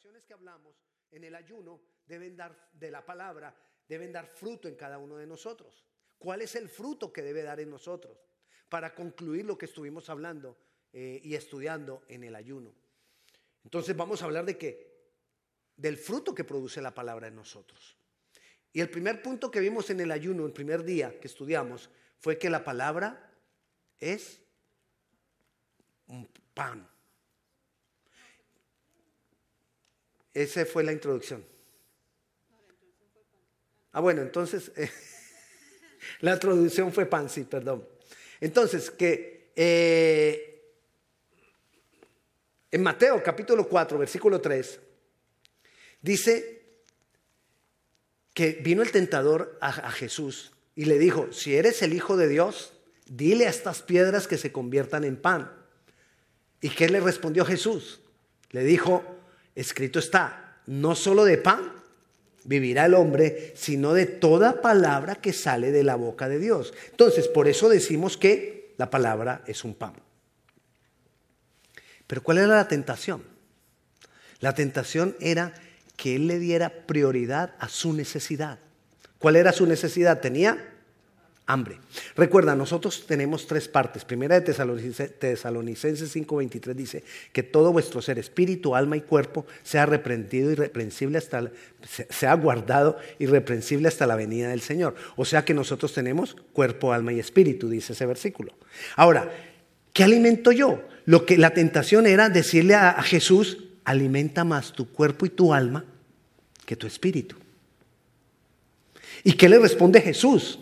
oraciones que hablamos en el ayuno deben dar de la palabra, deben dar fruto en cada uno de nosotros. ¿Cuál es el fruto que debe dar en nosotros? Para concluir lo que estuvimos hablando eh, y estudiando en el ayuno. Entonces vamos a hablar de qué? Del fruto que produce la palabra en nosotros. Y el primer punto que vimos en el ayuno, el primer día que estudiamos, fue que la palabra es un pan. Esa fue la introducción. Ah, bueno, entonces, la introducción fue pan, sí, perdón. Entonces, que eh, en Mateo capítulo 4, versículo 3, dice que vino el tentador a, a Jesús y le dijo, si eres el Hijo de Dios, dile a estas piedras que se conviertan en pan. ¿Y qué le respondió Jesús? Le dijo, escrito está, no solo de pan vivirá el hombre, sino de toda palabra que sale de la boca de Dios. Entonces, por eso decimos que la palabra es un pan. Pero ¿cuál era la tentación? La tentación era que él le diera prioridad a su necesidad. ¿Cuál era su necesidad? Tenía hambre. Recuerda, nosotros tenemos tres partes. Primera de Tesalonicenses 5:23 dice que todo vuestro ser, espíritu, alma y cuerpo, sea reprendido y reprensible hasta, sea guardado irreprensible hasta la venida del Señor. O sea que nosotros tenemos cuerpo, alma y espíritu, dice ese versículo. Ahora, ¿qué alimento yo? Lo que la tentación era decirle a Jesús, alimenta más tu cuerpo y tu alma que tu espíritu. ¿Y qué le responde Jesús?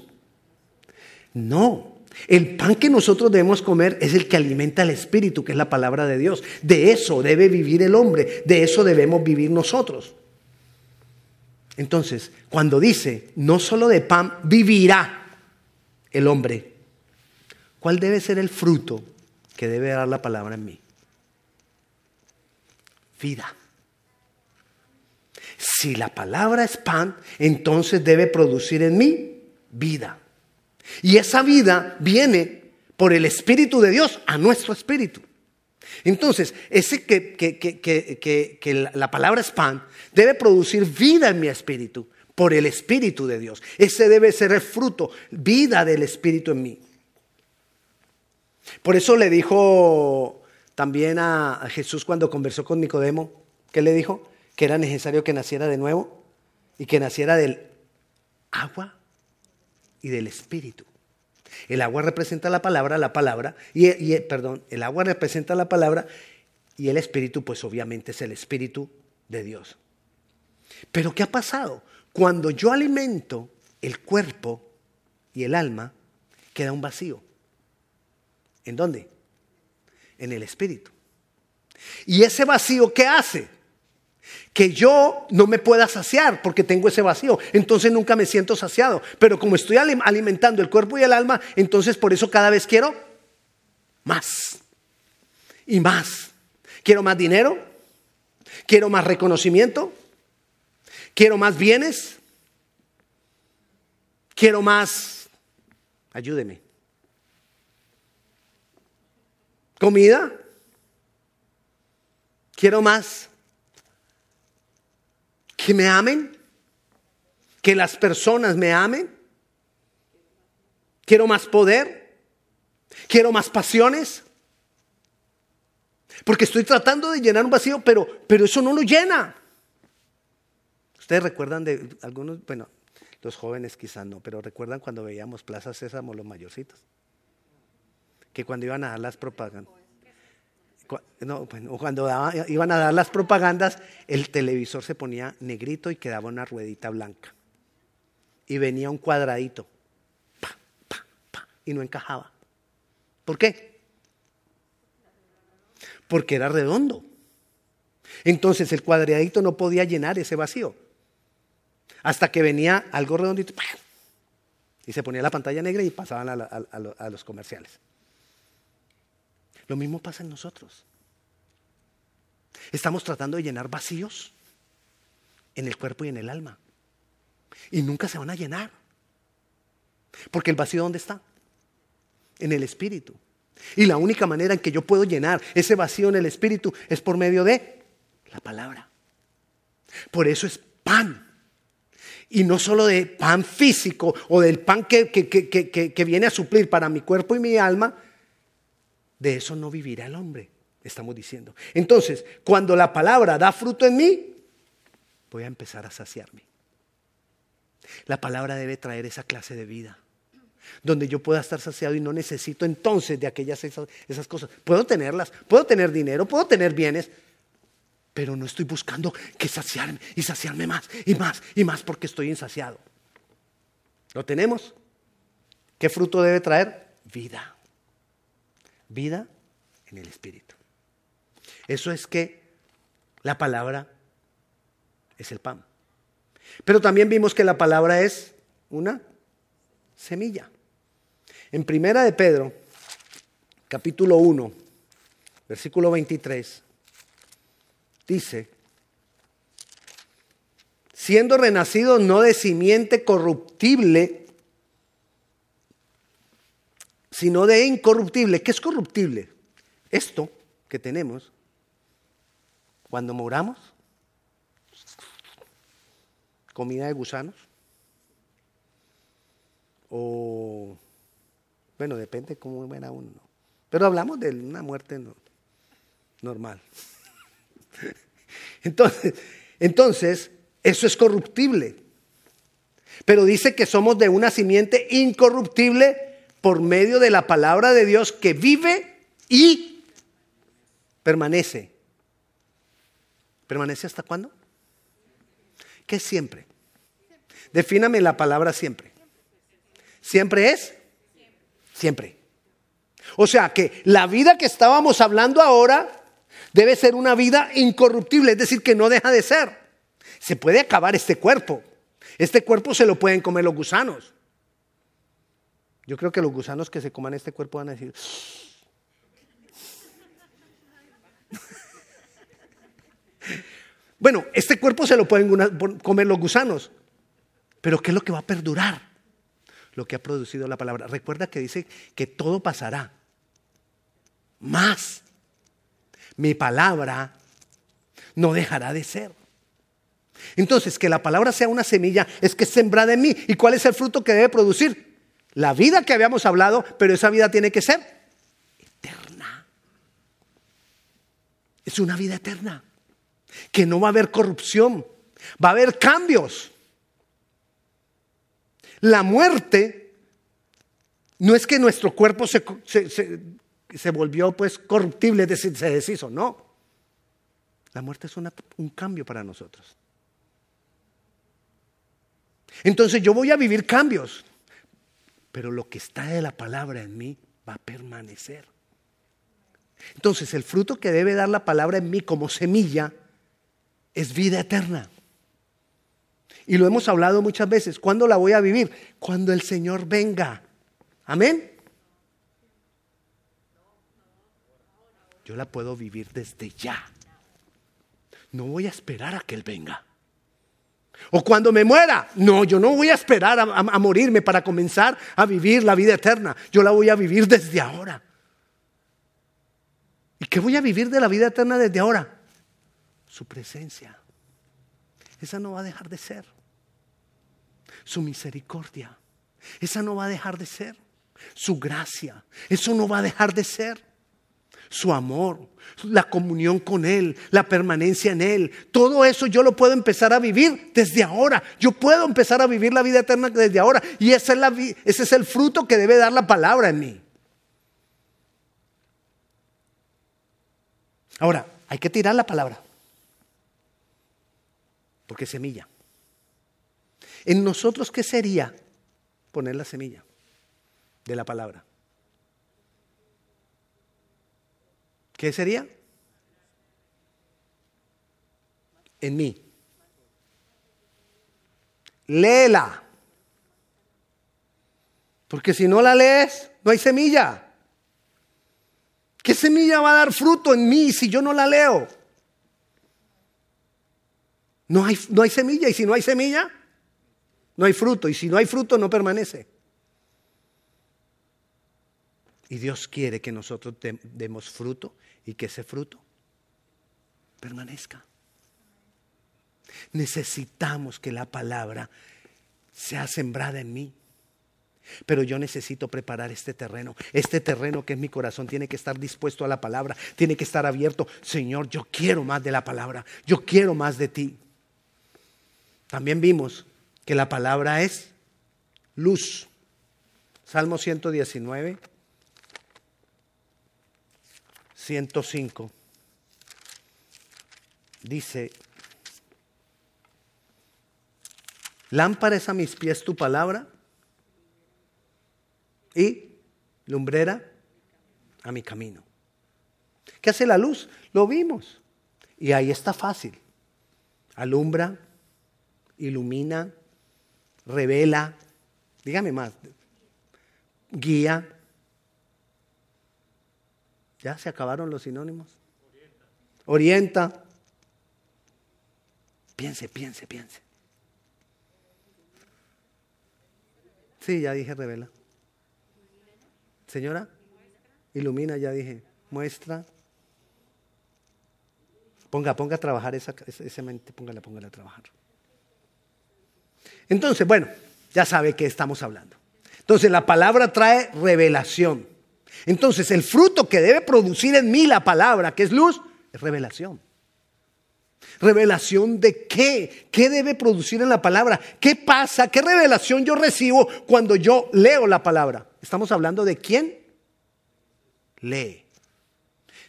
No, el pan que nosotros debemos comer es el que alimenta el espíritu, que es la palabra de Dios. De eso debe vivir el hombre, de eso debemos vivir nosotros. Entonces, cuando dice, no solo de pan vivirá el hombre, ¿cuál debe ser el fruto que debe dar la palabra en mí? Vida. Si la palabra es pan, entonces debe producir en mí vida. Y esa vida viene por el Espíritu de Dios a nuestro espíritu. Entonces, ese que, que, la palabra es pan debe producir vida en mi espíritu por el Espíritu de Dios. Ese debe ser el fruto, vida del Espíritu en mí. Por eso le dijo también a Jesús cuando conversó con Nicodemo, ¿qué le dijo? Que era necesario que naciera de nuevo y que naciera del agua y del espíritu. El agua representa la palabra, la palabra, y, perdón, el agua representa la palabra y el espíritu, pues obviamente es el espíritu de Dios. Pero ¿qué ha pasado? Cuando yo alimento el cuerpo y el alma, queda un vacío. ¿En dónde? En el espíritu. ¿Y ese vacío qué hace? Que yo no me pueda saciar porque tengo ese vacío. Entonces nunca me siento saciado. Pero como estoy alimentando el cuerpo y el alma, entonces por eso cada vez quiero más. Y más. Quiero más dinero, quiero más reconocimiento, quiero más bienes, quiero más, ayúdeme, comida, quiero más que me amen, que las personas me amen. Quiero más poder, quiero más pasiones. Porque estoy tratando de llenar un vacío, pero, pero eso no lo llena. Ustedes recuerdan de algunos, bueno, los jóvenes quizás no, pero recuerdan cuando veíamos Plaza Sésamo los mayorcitos. Que cuando iban a dar las propagandas no, cuando iban a dar las propagandas, el televisor se ponía negrito y quedaba una ruedita blanca. Y venía un cuadradito. y no encajaba. ¿Por qué? Porque era redondo. Entonces el cuadradito no podía llenar ese vacío. Hasta que venía algo redondito. Y se ponía la pantalla negra y pasaban a los comerciales. Lo mismo pasa en nosotros. Estamos tratando de llenar vacíos en el cuerpo y en el alma. Y nunca se van a llenar. Porque el vacío ¿dónde está? En el espíritu. Y la única manera en que yo puedo llenar ese vacío en el espíritu es por medio de la palabra. Por eso es pan. Y no solo de pan físico o del pan que, que, viene a suplir para mi cuerpo y mi alma, de eso no vivirá el hombre, estamos diciendo. Entonces, cuando la palabra da fruto en mí, voy a empezar a saciarme. La palabra debe traer esa clase de vida, donde yo pueda estar saciado y no necesito entonces de aquellas esas, cosas. Puedo tenerlas, puedo tener dinero, puedo tener bienes, pero no estoy buscando que saciarme y saciarme más y más y más porque estoy insaciado. ¿Lo tenemos? ¿Qué fruto debe traer? Vida. Vida en el Espíritu. Eso es que la palabra es el pan. Pero también vimos que la palabra es una semilla. En Primera de Pedro, capítulo 1, versículo 23, dice, siendo renacido no de simiente corruptible, sino de incorruptible. ¿Qué es corruptible? Esto que tenemos, cuando moramos, comida de gusanos, o, bueno, depende cómo muera uno. Pero hablamos de una muerte normal. Entonces, entonces, eso es corruptible. Pero dice que somos de una simiente incorruptible por medio de la palabra de Dios que vive y permanece. ¿Permanece hasta cuándo? ¿Qué es siempre? Defíname la palabra siempre. ¿Siempre es? Siempre. O sea que la vida que estábamos hablando ahora debe ser una vida incorruptible, es decir, que no deja de ser. Se puede acabar este cuerpo. Este cuerpo se lo pueden comer los gusanos. Yo creo que los gusanos que se coman este cuerpo van a decir... bueno, este cuerpo se lo pueden comer los gusanos, pero ¿qué es lo que va a perdurar? Lo que ha producido la palabra. Recuerda que dice que todo pasará. Más mi palabra no dejará de ser. Entonces, que la palabra sea una semilla es que es sembrada en mí. ¿Y cuál es el fruto que debe producir? La vida que habíamos hablado, pero esa vida tiene que ser eterna. Es una vida eterna. Que no va a haber corrupción, va a haber cambios. La muerte no es que nuestro cuerpo se, se volvió pues corruptible, es se deshizo. No. La muerte es un cambio para nosotros. Entonces yo voy a vivir cambios, pero lo que está de la palabra en mí va a permanecer. Entonces el fruto que debe dar la palabra en mí como semilla es vida eterna. Y lo hemos hablado muchas veces. ¿Cuándo la voy a vivir? Cuando el Señor venga. Amén. yo la puedo vivir desde ya. No voy a esperar a que Él venga. O cuando me muera, no, yo no voy a esperar a, morirme para comenzar a vivir la vida eterna. Yo la voy a vivir desde ahora. ¿Y qué voy a vivir de la vida eterna desde ahora? Su presencia. Esa no va a dejar de ser. Su misericordia. Esa no va a dejar de ser. Su gracia. Eso no va a dejar de ser su amor, la comunión con Él, la permanencia en Él. Todo eso yo lo puedo empezar a vivir desde ahora. Yo puedo empezar a vivir la vida eterna desde ahora. Y ese es, la, ese es el fruto que debe dar la palabra en mí. Ahora, hay que tirar la palabra. Porque semilla. En nosotros, ¿qué sería poner la semilla de la palabra? ¿Qué sería? En mí. Léela. Porque si no la lees, no hay semilla. ¿Qué semilla va a dar fruto en mí si yo no la leo? No hay, no hay semilla y si no hay semilla, no hay fruto y si no hay fruto no permanece. Y Dios quiere que nosotros demos fruto y que ese fruto permanezca. Necesitamos que la palabra sea sembrada en mí. Pero yo necesito preparar este terreno. Este terreno que es mi corazón tiene que estar dispuesto a la palabra, tiene que estar abierto. Señor, yo quiero más de la palabra, yo quiero más de ti. También vimos que la palabra es luz. Salmo 119, 105. Dice, lámpara es a mis pies tu palabra y lumbrera a mi camino. ¿Qué hace la luz? Lo vimos. Y ahí está fácil. Alumbra, ilumina, revela, dígame más, guía. ¿Ya se acabaron los sinónimos? Orienta. Orienta. Piense, piense, piense. Sí, ya dije revela. Señora, ilumina, ya dije, muestra. Ponga, ponga a trabajar esa, esa mente, póngala, póngala a trabajar. Entonces, bueno, ya sabe que estamos hablando. Entonces, la palabra trae revelación. Entonces, el fruto que debe producir en mí la palabra, que es luz, es revelación. ¿Revelación de qué? ¿Qué debe producir en la palabra? ¿Qué pasa? ¿Qué revelación yo recibo cuando yo leo la palabra? Estamos hablando de quién lee.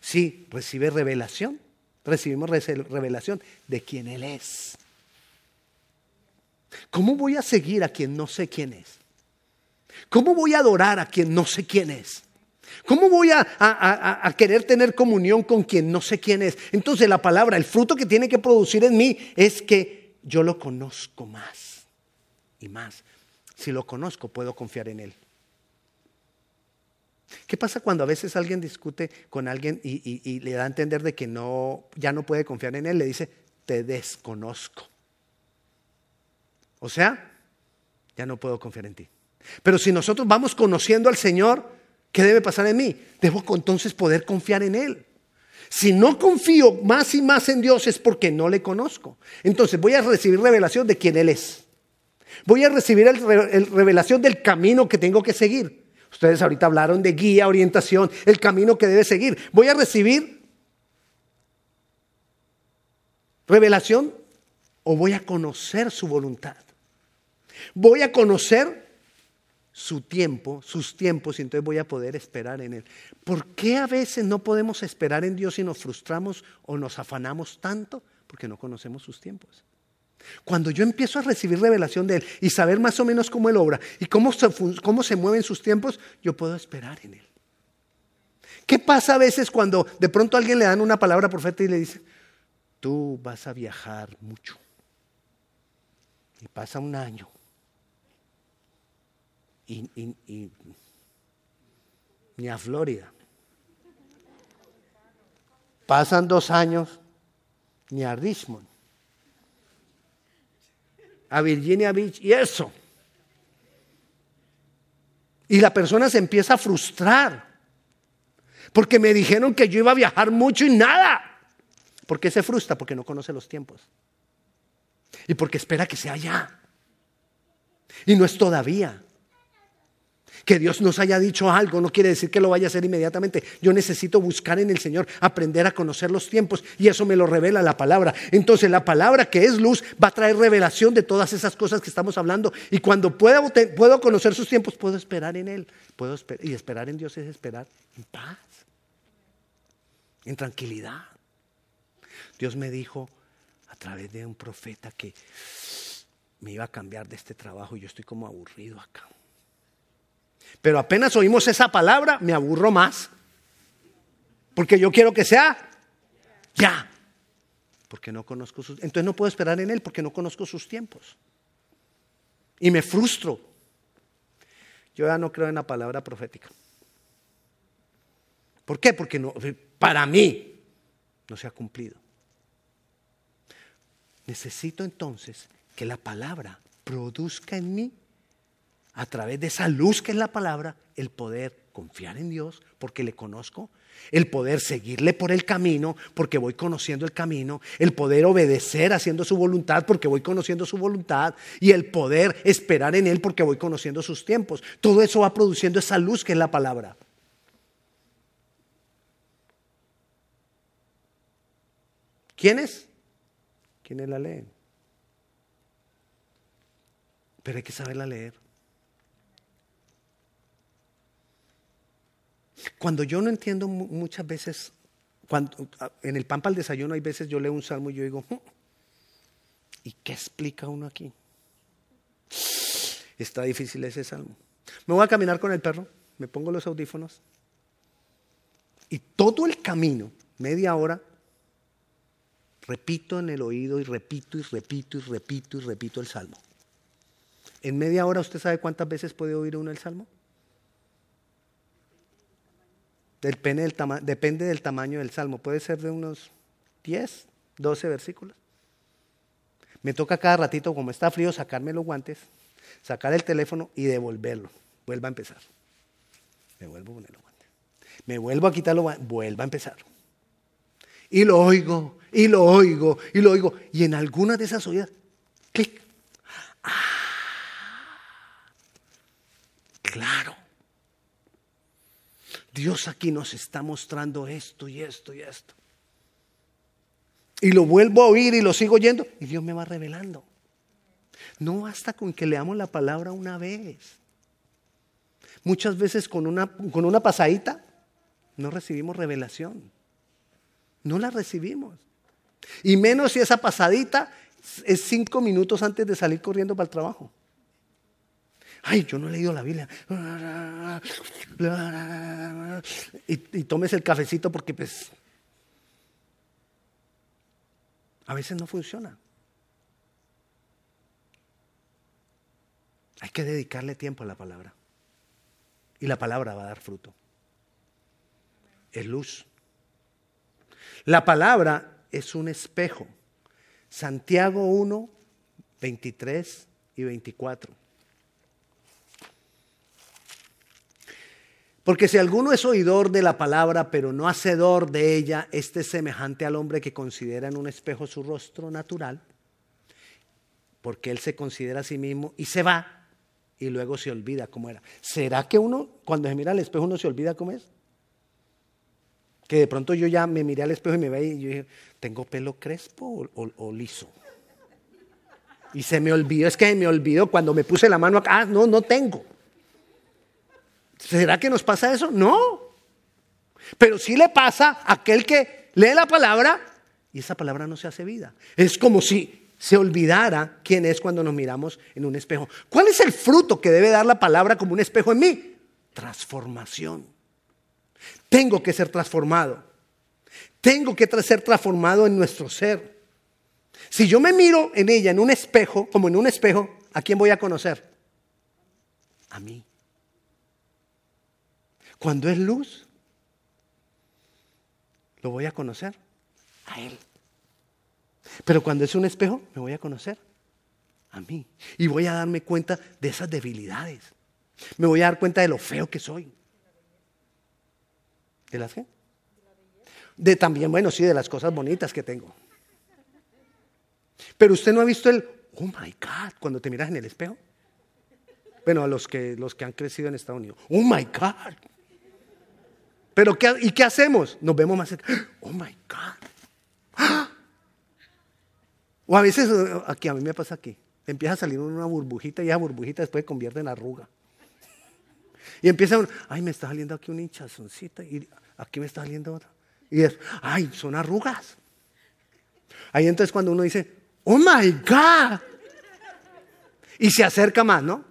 Sí, recibe revelación. Recibimos revelación de quién Él es. ¿Cómo voy a seguir a quien no sé quién es? ¿Cómo voy a adorar a quien no sé quién es? ¿Cómo voy a, querer tener comunión con quien no sé quién es? Entonces la palabra, el fruto que tiene que producir en mí es que yo lo conozco más y más. Si lo conozco, puedo confiar en Él. ¿Qué pasa cuando a veces alguien discute con alguien y, le da a entender de que no, ya no puede confiar en él? Le dice, te desconozco. O sea, ya no puedo confiar en ti. Pero si nosotros vamos conociendo al Señor, ¿qué debe pasar en mí? Debo entonces poder confiar en Él. Si no confío más y más en Dios es porque no le conozco. Entonces voy a recibir revelación de quién Él es. Voy a recibir el, revelación del camino que tengo que seguir. Ustedes ahorita hablaron de guía, orientación, el camino que debe seguir. Voy a recibir revelación o voy a conocer su voluntad. Voy a conocer su tiempo, sus tiempos, y entonces voy a poder esperar en Él. ¿Por qué a veces no podemos esperar en Dios y nos frustramos o nos afanamos tanto? Porque no conocemos sus tiempos. Cuando yo empiezo a recibir revelación de Él y saber más o menos cómo Él obra y cómo se, cómo se mueven sus tiempos, yo puedo esperar en Él. ¿Qué pasa a veces cuando de pronto a alguien le dan una palabra profeta y le dice, tú vas a viajar mucho? Y pasa un año. Ni a Florida. Pasan dos años, ni a Richmond a Virginia Beach y eso. Y la persona se empieza a frustrar. Porque me dijeron que yo iba a viajar mucho y nada. ¿Por qué se frustra? Porque no conoce los tiempos. Y porque espera que sea ya. Y no es todavía. Que Dios nos haya dicho algo no quiere decir que lo vaya a hacer inmediatamente. Yo necesito buscar en el Señor, aprender a conocer los tiempos y eso me lo revela la palabra. Entonces la palabra que es luz va a traer revelación de todas esas cosas que estamos hablando y cuando puedo, puedo conocer sus tiempos puedo esperar en Él. Puedo y esperar en Dios es esperar en paz, en tranquilidad. Dios me dijo a través de un profeta que me iba a cambiar de este trabajo y yo estoy como aburrido acá. Pero apenas oímos esa palabra, me aburro más. Porque yo quiero que sea ya. Porque no conozco sus... Entonces no puedo esperar en Él porque no conozco sus tiempos. Y me frustro. Yo ya no creo en la palabra profética. ¿Por qué? Porque para mí no se ha cumplido. Necesito entonces que la palabra produzca en mí a través de esa luz que es la palabra, el poder confiar en Dios porque le conozco, el poder seguirle por el camino porque voy conociendo el camino, el poder obedecer haciendo su voluntad porque voy conociendo su voluntad y el poder esperar en Él porque voy conociendo sus tiempos. Todo eso va produciendo esa luz que es la palabra. ¿Quiénes? ¿Quiénes la leen? Pero hay que saberla leer. Cuando yo no entiendo muchas veces, cuando, en el pan para el desayuno hay veces yo leo un salmo y yo digo, hmm, ¿y qué explica uno aquí? Está difícil ese salmo. Me voy a caminar con el perro, me pongo los audífonos y todo el camino, media hora, repito en el oído y repito y repito y repito y repito el salmo. En media hora, ¿usted sabe cuántas veces puede oír uno el salmo? Depende del, depende del tamaño del salmo. Puede ser de unos 10, 12 versículos. Me toca cada ratito, como está frío, sacarme los guantes, sacar el teléfono y devolverlo. Vuelva a empezar. Me vuelvo a poner los guantes. Me vuelvo a quitar los guantes. Vuelva a empezar. Y lo oigo, y lo oigo, y lo oigo. Y en alguna de esas oídas, clic. Ah, claro. Dios aquí nos está mostrando esto y esto y esto. Y lo vuelvo a oír y lo sigo oyendo y Dios me va revelando. No basta con que leamos la palabra una vez. Muchas veces con una, con una pasadita no recibimos revelación. No la recibimos. Y menos si esa pasadita es cinco minutos antes de salir corriendo para el trabajo. Ay, yo no he leído la Biblia. Y, tomes el cafecito porque pues a veces no funciona. Hay que dedicarle tiempo a la palabra. Y la palabra va a dar fruto. Es luz. La palabra es un espejo. Santiago 1, 23 y 24. Porque si alguno es oidor de la palabra, pero no hacedor de ella, este es semejante al hombre que considera en un espejo su rostro natural, porque él se considera a sí mismo y se va y luego se olvida cómo era. ¿Será que uno, cuando se mira al espejo, uno se olvida cómo es? Que de pronto yo ya me miré al espejo y me veía y yo dije, ¿tengo pelo crespo o, o liso? Y se me olvidó, es que me olvidó cuando me puse la mano acá, ah, no, no tengo. ¿Será que nos pasa eso? No. Pero sí le pasa a aquel que lee la palabra y esa palabra no se hace vida. Es como si se olvidara quién es cuando nos miramos en un espejo. ¿Cuál es el fruto que debe dar la palabra como un espejo en mí? Transformación. Tengo que ser transformado. Tengo que ser transformado en nuestro ser. Si yo me miro en ella, en un espejo, como en un espejo, ¿a quién voy a conocer? A mí. Cuando es luz, lo voy a conocer a Él. Pero cuando es un espejo, me voy a conocer a mí. Y voy a darme cuenta de esas debilidades. Me voy a dar cuenta de lo feo que soy. ¿De las qué? De también, bueno, sí, de las cosas bonitas que tengo. Pero usted no ha visto el, oh my God, cuando te miras en el espejo. Bueno, a los que, los que han crecido en Estados Unidos. Oh my God. Pero ¿qué, ¿y qué hacemos? Nos vemos más cerca. Oh my God. O a veces, aquí a mí me pasa aquí, empieza a salir una burbujita y esa burbujita después convierte en arruga. Y empieza, ay, me está saliendo aquí una hinchazoncita y aquí me está saliendo otra. Y es, ay, son arrugas. Ahí entonces cuando uno dice, oh my God. Y se acerca más, ¿no?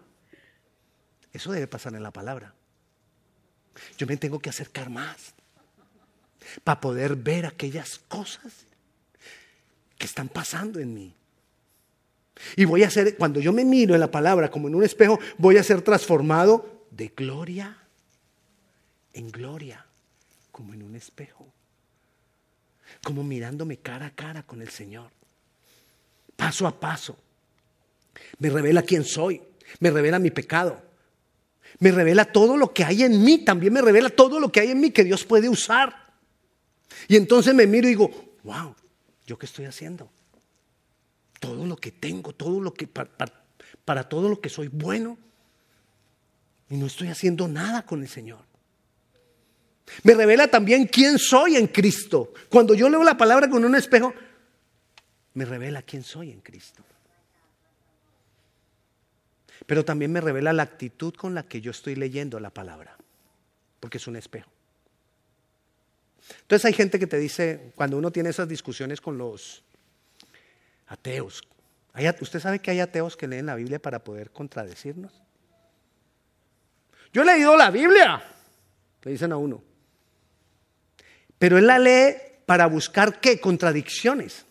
Eso debe pasar en la palabra. Yo me tengo que acercar más para poder ver aquellas cosas que están pasando en mí. Y voy a ser, cuando yo me miro en la palabra como en un espejo, voy a ser transformado de gloria en gloria, como en un espejo. Como mirándome cara a cara con el Señor. Paso a paso. Me revela quién soy, me revela mi pecado, Me revela todo lo que hay en mí, también me revela todo lo que hay en mí que Dios puede usar. Y entonces me miro y digo, wow, ¿yo qué estoy haciendo? Todo lo que tengo, todo lo que, para, para todo lo que soy bueno. Y no estoy haciendo nada con el Señor. Me revela también quién soy en Cristo. Cuando yo leo la palabra con un espejo, me revela quién soy en Cristo. Pero también me revela la actitud con la que yo estoy leyendo la palabra, porque es un espejo. Entonces hay gente que te dice, cuando uno tiene esas discusiones con los ateos, ¿usted sabe que hay ateos que leen la Biblia para poder contradecirnos? Yo he leído la Biblia, le dicen a uno. Pero él la lee para buscar qué? Contradicciones.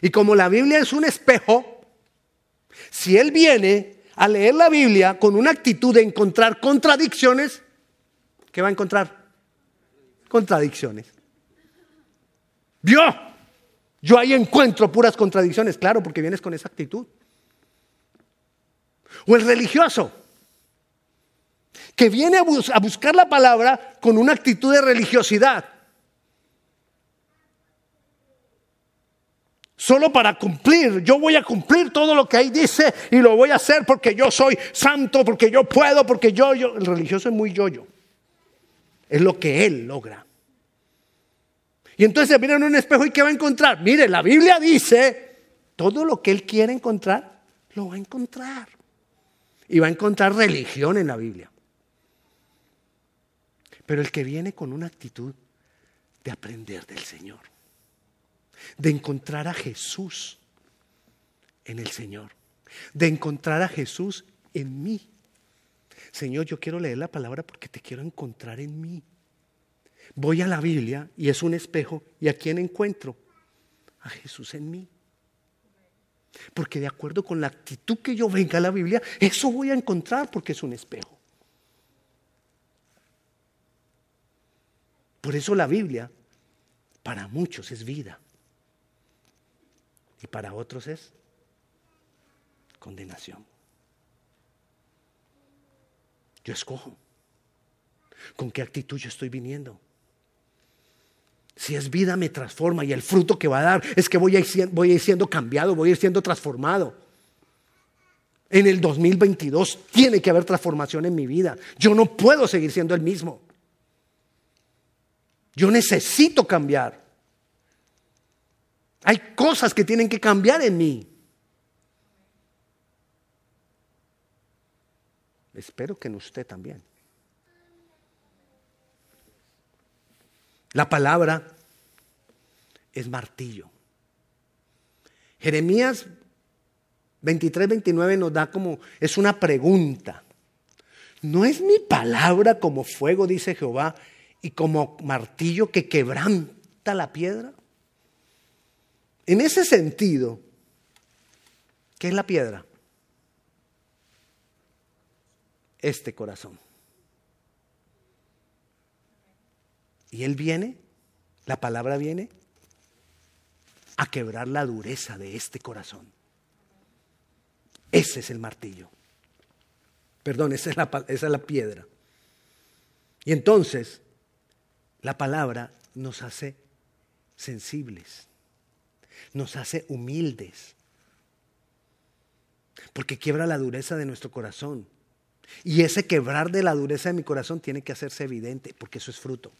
Y como la Biblia es un espejo, si él viene a leer la Biblia con una actitud de encontrar contradicciones, ¿qué va a encontrar? Contradicciones. ¿Vio? Yo ahí encuentro puras contradicciones, claro, porque vienes con esa actitud. O el religioso, que viene a, buscar la palabra con una actitud de religiosidad. Solo para cumplir, yo voy a cumplir todo lo que ahí dice y lo voy a hacer porque yo soy santo, porque yo puedo, porque yo, yo, el religioso es muy yo-yo. Es lo que él logra. Y entonces se mira en un espejo y ¿qué va a encontrar? Mire, la Biblia dice, todo lo que él quiere encontrar, lo va a encontrar. Y va a encontrar religión en la Biblia. Pero el que viene con una actitud de aprender del Señor, de encontrar a Jesús en el Señor, de encontrar a Jesús en mí. Señor, yo quiero leer la palabra porque te quiero encontrar en mí. Voy a la Biblia y es un espejo y a quién encuentro? A Jesús en mí. Porque de acuerdo con la actitud que yo venga a la Biblia, eso voy a encontrar porque es un espejo. Por eso la Biblia para muchos es vida y para otros es condenación. Yo escojo con qué actitud yo estoy viniendo. Si es vida me transforma y el fruto que va a dar es que voy a, ir, voy a ir siendo cambiado, voy a ir siendo transformado. En el 2022 tiene que haber transformación en mi vida. Yo no puedo seguir siendo el mismo. Yo necesito cambiar. Hay cosas que tienen que cambiar en mí. Espero que en usted también. La palabra es martillo. Jeremías 23, 29 nos da como, es una pregunta. ¿No es mi palabra como fuego, dice Jehová, y como martillo que quebranta la piedra. En ese sentido, ¿qué es la piedra? Este corazón. Y Él viene, la palabra viene, a quebrar la dureza de este corazón. Ese es el martillo. Perdón, esa es la, esa es la piedra. Y entonces, la palabra nos hace sensibles, nos hace humildes, porque quiebra la dureza de nuestro corazón. Y ese quebrar de la dureza de mi corazón tiene que hacerse evidente, porque eso es fruto.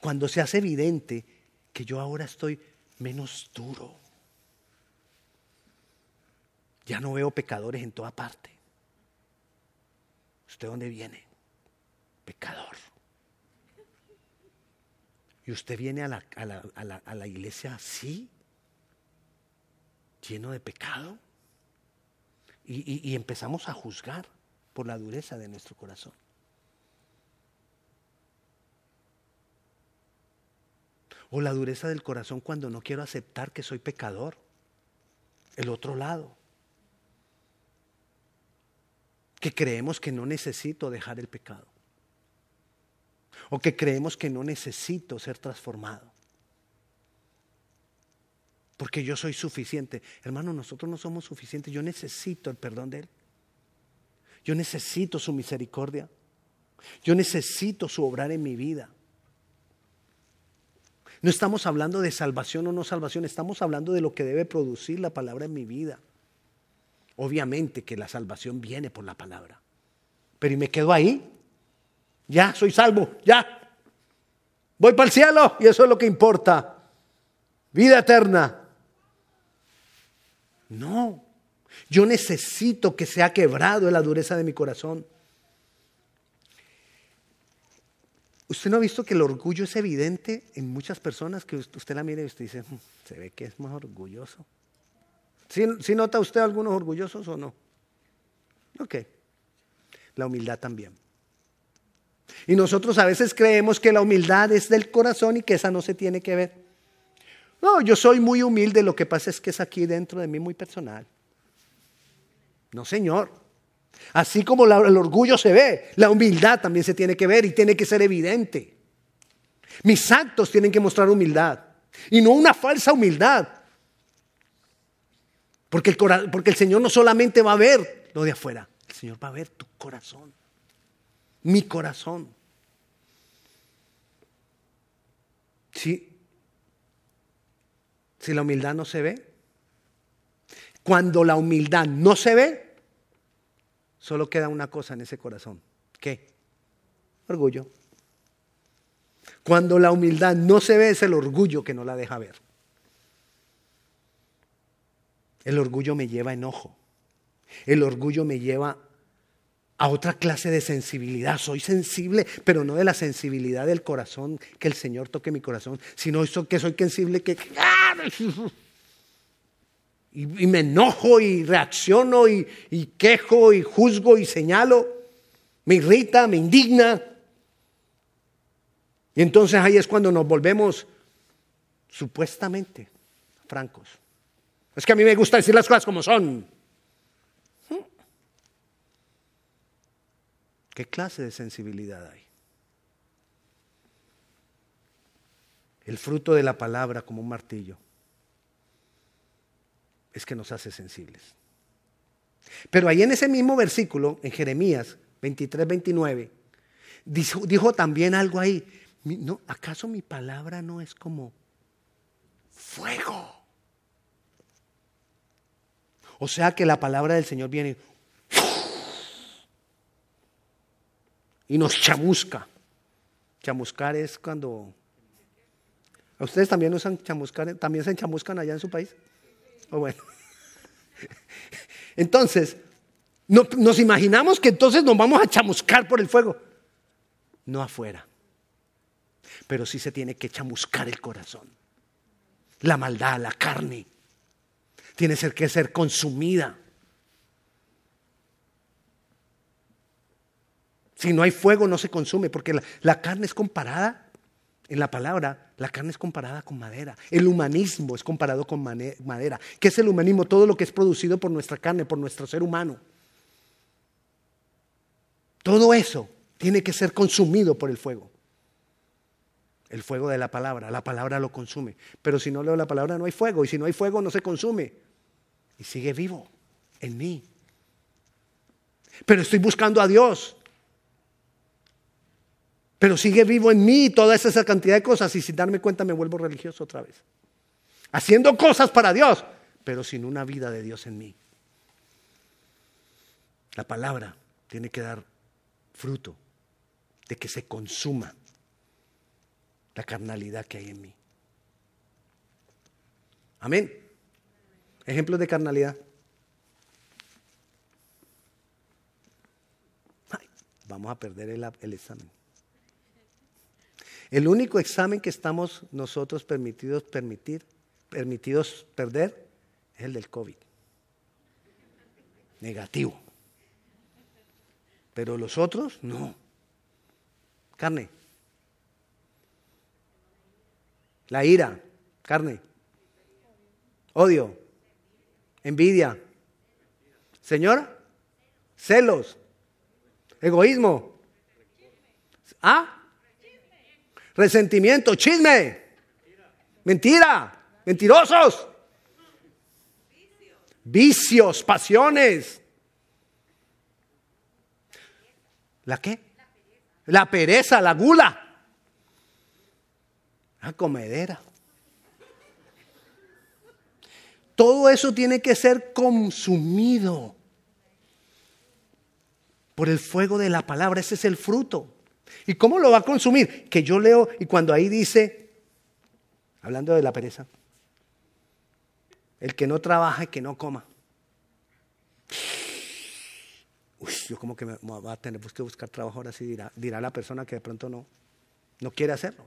Cuando se hace evidente que yo ahora estoy menos duro, ya no veo pecadores en toda parte. ¿Usted dónde viene? Pecador. Y usted viene a la, iglesia así, lleno de pecado, y, y empezamos a juzgar por la dureza de nuestro corazón. O la dureza del corazón cuando no quiero aceptar que soy pecador. El otro lado. Que creemos que no necesito dejar el pecado o que creemos que no necesito ser transformado. Porque yo soy suficiente. Hermano, nosotros no somos suficientes. Yo necesito el perdón de Él. Yo necesito su misericordia. Yo necesito su obrar en mi vida. No estamos hablando de salvación o no salvación, estamos hablando de lo que debe producir la palabra en mi vida. Obviamente que la salvación viene por la palabra. Pero ¿y me quedo ahí? Ya, soy salvo, ya. Voy para el cielo y eso es lo que importa. Vida eterna. No, yo necesito que sea quebrado la dureza de mi corazón. ¿Usted no ha visto que el orgullo es evidente en muchas personas que usted la mira y usted dice, hmm, se ve que es más orgulloso? ¿Sí, nota usted algunos orgullosos o no? Ok. La humildad también. Y nosotros a veces creemos que la humildad es del corazón y que esa no se tiene que ver. No, yo soy muy humilde, lo que pasa es que es aquí dentro de mí muy personal. No, Señor. Así como el orgullo se ve, la humildad también se tiene que ver y tiene que ser evidente. Mis actos tienen que mostrar humildad y no una falsa humildad. Porque el, porque el Señor no solamente va a ver lo de afuera, el Señor va a ver tu corazón, mi corazón. Si, la humildad no se ve, cuando la humildad no se ve, Solo queda una cosa en ese corazón. ¿Qué? Orgullo. Cuando la humildad no se ve es el orgullo que no la deja ver. El orgullo me lleva enojo. El orgullo me lleva a otra clase de sensibilidad. Soy sensible, pero no de la sensibilidad del corazón, que el Señor toque mi corazón, sino que soy sensible que... y, me enojo y reacciono y, quejo y juzgo y señalo, me irrita, me indigna. Y entonces ahí es cuando nos volvemos supuestamente francos. Es que a mí me gusta decir las cosas como son. ¿Qué clase de sensibilidad hay? El fruto de la palabra como un martillo es que nos hace sensibles. Pero ahí en ese mismo versículo, en Jeremías 23, 29, dijo, también algo ahí. No, ¿Acaso mi palabra no es como fuego? O sea que la palabra del Señor viene y nos chamusca. Chamuscar es cuando... ¿A ustedes también usan chamuscar? ¿También se chamuscan allá en su país? O bueno. Entonces, nos imaginamos que entonces nos vamos a chamuscar por el fuego. No afuera. Pero sí se tiene que chamuscar el corazón. La maldad, la carne. Tiene que ser consumida. Si no hay fuego, no se consume, porque la carne es comparada en la palabra, la carne es comparada con madera. El humanismo es comparado con madera. ¿Qué es el humanismo? Todo lo que es producido por nuestra carne, por nuestro ser humano. Todo eso tiene que ser consumido por el fuego. El fuego de la palabra. La palabra lo consume. Pero si no leo la palabra no hay fuego. Y si no hay fuego no se consume. Y sigue vivo en mí. Pero estoy buscando a Dios. Pero sigue vivo en mí toda esa cantidad de cosas y sin darme cuenta me vuelvo religioso otra vez. Haciendo cosas para Dios, pero sin una vida de Dios en mí. La palabra tiene que dar fruto de que se consuma la carnalidad que hay en mí. Amén. Ejemplos de carnalidad. vamos a perder el, examen. El único examen que estamos nosotros permitidos permitir, permitidos perder, es el del COVID. Negativo. Pero los otros, no. Carne. La ira, carne. Odio. Envidia. Señora, celos. Egoísmo. ¿Ah? Resentimiento, chisme, mentira, mentirosos, vicios, pasiones. ¿La qué? La pereza, la gula. La comedera. Todo eso tiene que ser consumido por el fuego de la palabra. Ese es el fruto. ¿Y cómo lo va a consumir? Que yo leo y cuando ahí dice, hablando de la pereza, el que no trabaja y que no coma. Uy, yo como que me, va a tener que buscar trabajo ahora sí, dirá, dirá la persona que de pronto no, no quiere hacerlo.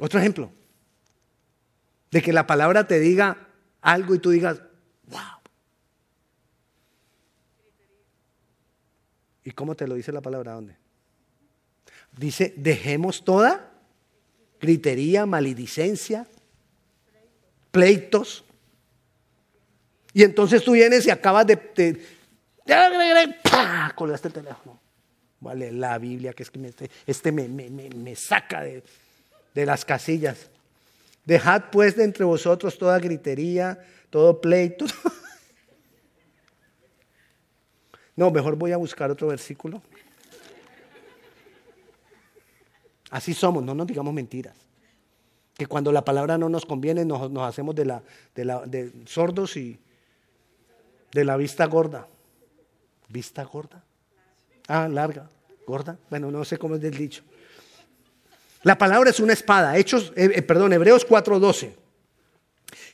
Otro ejemplo, de que la palabra te diga algo y tú digas, wow. ¿Y cómo te lo dice la palabra? ¿Dónde? Dice, dejemos toda gritería, maledicencia, pleitos. Y entonces tú vienes y acabas de... de, Colgaste el teléfono. Vale, la Biblia, que es que me, este, este me, me, me, saca de, de las casillas. Dejad pues de entre vosotros toda gritería, todo pleito. No, mejor voy a buscar otro versículo. Así somos, no nos digamos mentiras. Que cuando la palabra no nos conviene nos, hacemos de, la, de, sordos y de la vista gorda. ¿Vista gorda? Ah, larga, gorda. Bueno, no sé cómo es del dicho. La palabra es una espada. Hechos, eh, eh, perdón, Hebreos 4:12.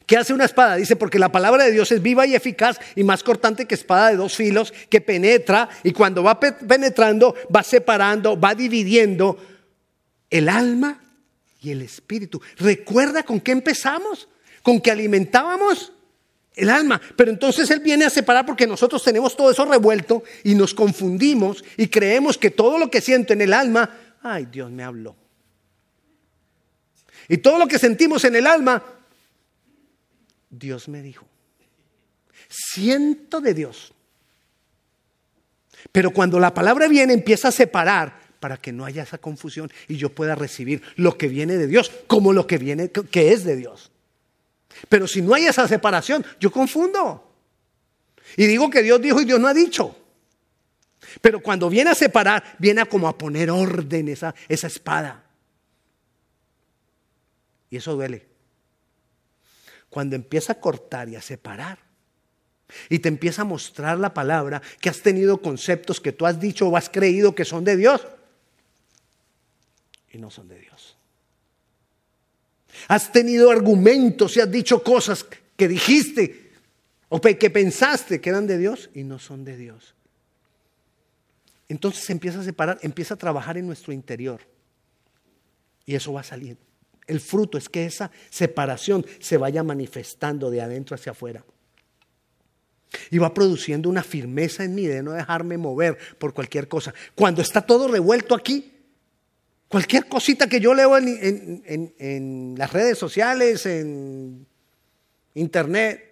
¿Qué hace una espada? Dice, porque la palabra de Dios es viva y eficaz y más cortante que espada de dos filos, que penetra y cuando va penetrando, va separando, va dividiendo el alma y el espíritu. ¿Recuerda con qué empezamos? Con que alimentábamos el alma. Pero entonces Él viene a separar porque nosotros tenemos todo eso revuelto y nos confundimos y creemos que todo lo que siento en el alma, ay, Dios me habló. Y todo lo que sentimos en el alma, Dios me dijo. Siento de Dios. Pero cuando la palabra viene, empieza a separar para que no haya esa confusión y yo pueda recibir lo que viene de Dios como lo que viene que es de Dios. Pero si no hay esa separación, yo confundo. Y digo que Dios dijo y Dios no ha dicho. Pero cuando viene a separar, viene a como a poner orden esa, esa espada. Y eso duele. Cuando empieza a cortar y a separar, y te empieza a mostrar la palabra que has tenido conceptos que tú has dicho o has creído que son de Dios y no son de Dios. Has tenido argumentos y has dicho cosas que dijiste o que pensaste que eran de Dios y no son de Dios. Entonces empieza a separar, empieza a trabajar en nuestro interior y eso va saliendo. El fruto es que esa separación se vaya manifestando de adentro hacia afuera. Y va produciendo una firmeza en mí de no dejarme mover por cualquier cosa. Cuando está todo revuelto aquí, cualquier cosita que yo leo en, las redes sociales, en internet,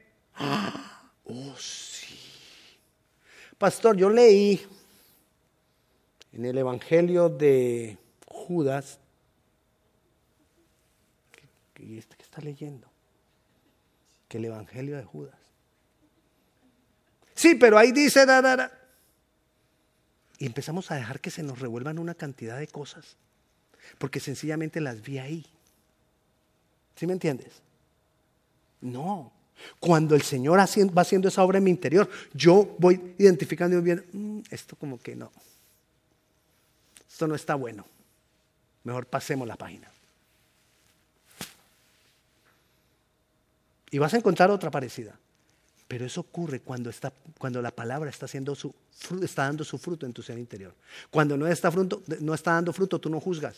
oh sí. Pastor, yo leí en el Evangelio de Judas ¿Y este que está leyendo? Que el Evangelio de Judas. Sí, pero ahí dice, da, y empezamos a dejar que se nos revuelvan una cantidad de cosas, porque sencillamente las vi ahí. ¿Sí me entiendes? No. Cuando el Señor va haciendo esa obra en mi interior, yo voy identificando bien, mm, esto como que no. Esto no está bueno. Mejor pasemos la página. Y vas a encontrar otra parecida. Pero eso ocurre cuando, está, cuando la palabra está, haciendo su, está dando su fruto en tu ser interior. Cuando no está, fruto, no está dando fruto, tú no juzgas.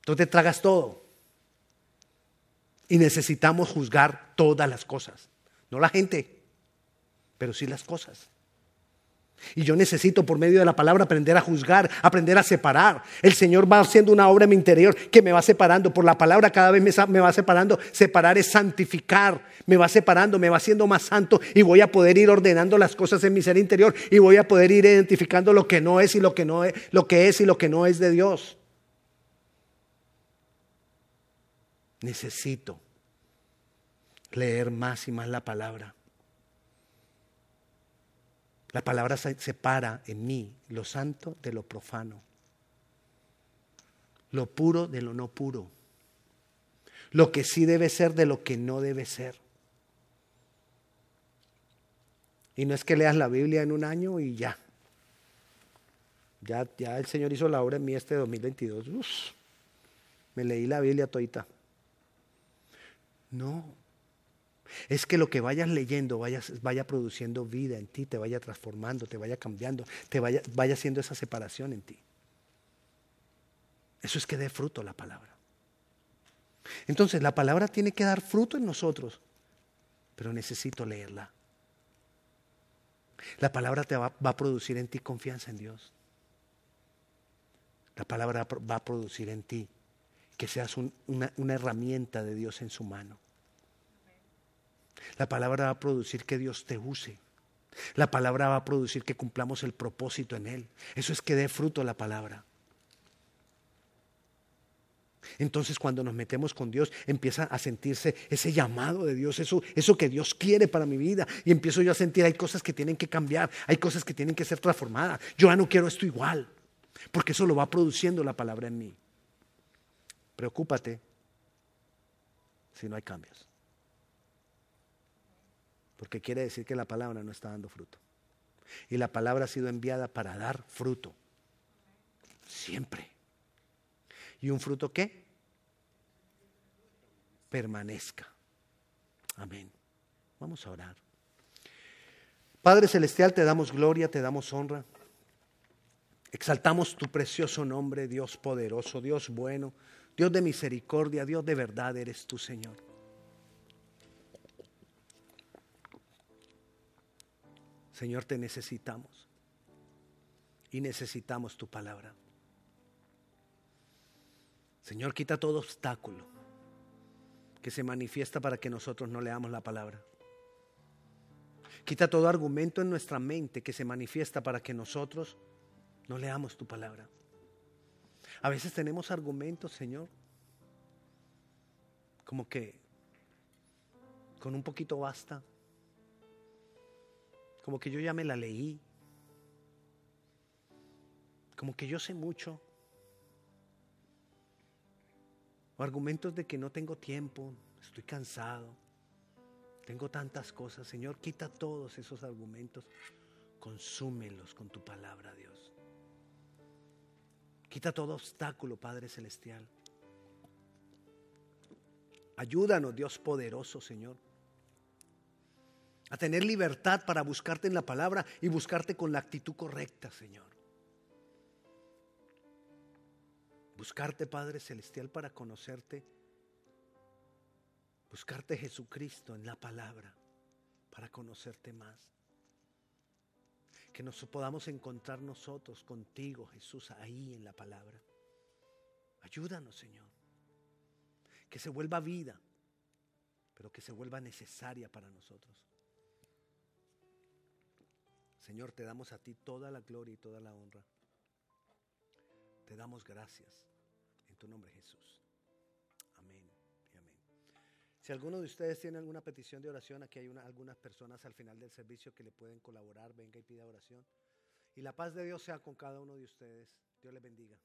Tú te tragas todo. Y necesitamos juzgar todas las cosas. No la gente, pero sí las cosas. Y yo necesito por medio de la palabra aprender a juzgar, aprender a separar. El Señor va haciendo una obra en mi interior que me va separando. Por la palabra cada vez me, va separando. Separar es santificar. Me va separando, me va haciendo más santo y voy a poder ir ordenando las cosas en mi ser interior y voy a poder ir identificando lo que no es y lo que no es, lo que es y lo que no es de Dios. Necesito leer más y más la palabra. La palabra separa en mí lo santo de lo profano, lo puro de lo no puro, lo que sí debe ser de lo que no debe ser. Y no es que leas la Biblia en un año y ya. Ya, ya el Señor hizo la obra en mí este 2022. me leí la Biblia todita. No. Es que lo que vayas leyendo vaya, vaya produciendo vida en ti, te vaya transformando, te vaya cambiando, te vaya, vaya haciendo esa separación en ti. Eso es que dé fruto la palabra. Entonces, la palabra tiene que dar fruto en nosotros, pero necesito leerla. La palabra te va, a producir en ti confianza en Dios. La palabra va a producir en ti que seas una herramienta de Dios en su mano. La palabra va a producir que Dios te use. La palabra va a producir que cumplamos el propósito en Él. Eso es que dé fruto la palabra. Entonces cuando nos metemos con Dios empieza a sentirse ese llamado de Dios, eso, eso que Dios quiere para mi vida. Y empiezo yo a sentir, hay cosas que tienen que cambiar, hay cosas que tienen que ser transformadas. Yo ya no quiero esto igual, porque eso lo va produciendo la palabra en mí. Preocúpate si no hay cambios. Porque quiere decir que la palabra no está dando fruto. Y la palabra ha sido enviada para dar fruto. Siempre. ¿Y un fruto qué? Permanezca. Amén. Vamos a orar. Padre Celestial, te damos gloria, te damos honra. Exaltamos tu precioso nombre, Dios poderoso, Dios bueno, Dios de misericordia, Dios de verdad eres tu Señor. Señor, te necesitamos y necesitamos tu palabra. Señor, quita todo obstáculo que se manifiesta para que nosotros no leamos la palabra. Quita todo argumento en nuestra mente que se manifiesta para que nosotros no leamos tu palabra. A veces tenemos argumentos, Señor, como que con un poquito basta, como que yo ya me la leí, como que yo sé mucho. O argumentos de que no tengo tiempo, estoy cansado, tengo tantas cosas. Señor, quita todos esos argumentos, consúmelos con tu palabra, Dios. Quita todo obstáculo, Padre Celestial. Ayúdanos, Dios poderoso, Señor, a tener libertad para buscarte en la palabra y buscarte con la actitud correcta, Señor. Buscarte, Padre Celestial, para conocerte. Buscarte Jesucristo en la palabra para conocerte más. Que nos podamos encontrar nosotros contigo, Jesús, ahí en la palabra. Ayúdanos, Señor. Que se vuelva vida, pero que se vuelva necesaria para nosotros. Señor, te damos a ti toda la gloria y toda la honra. Te damos gracias en tu nombre Jesús. Amén y amén. Si alguno de ustedes tiene alguna petición de oración, aquí hay algunas personas al final del servicio que le pueden colaborar. Venga y pida oración. Y la paz de Dios sea con cada uno de ustedes. Dios les bendiga.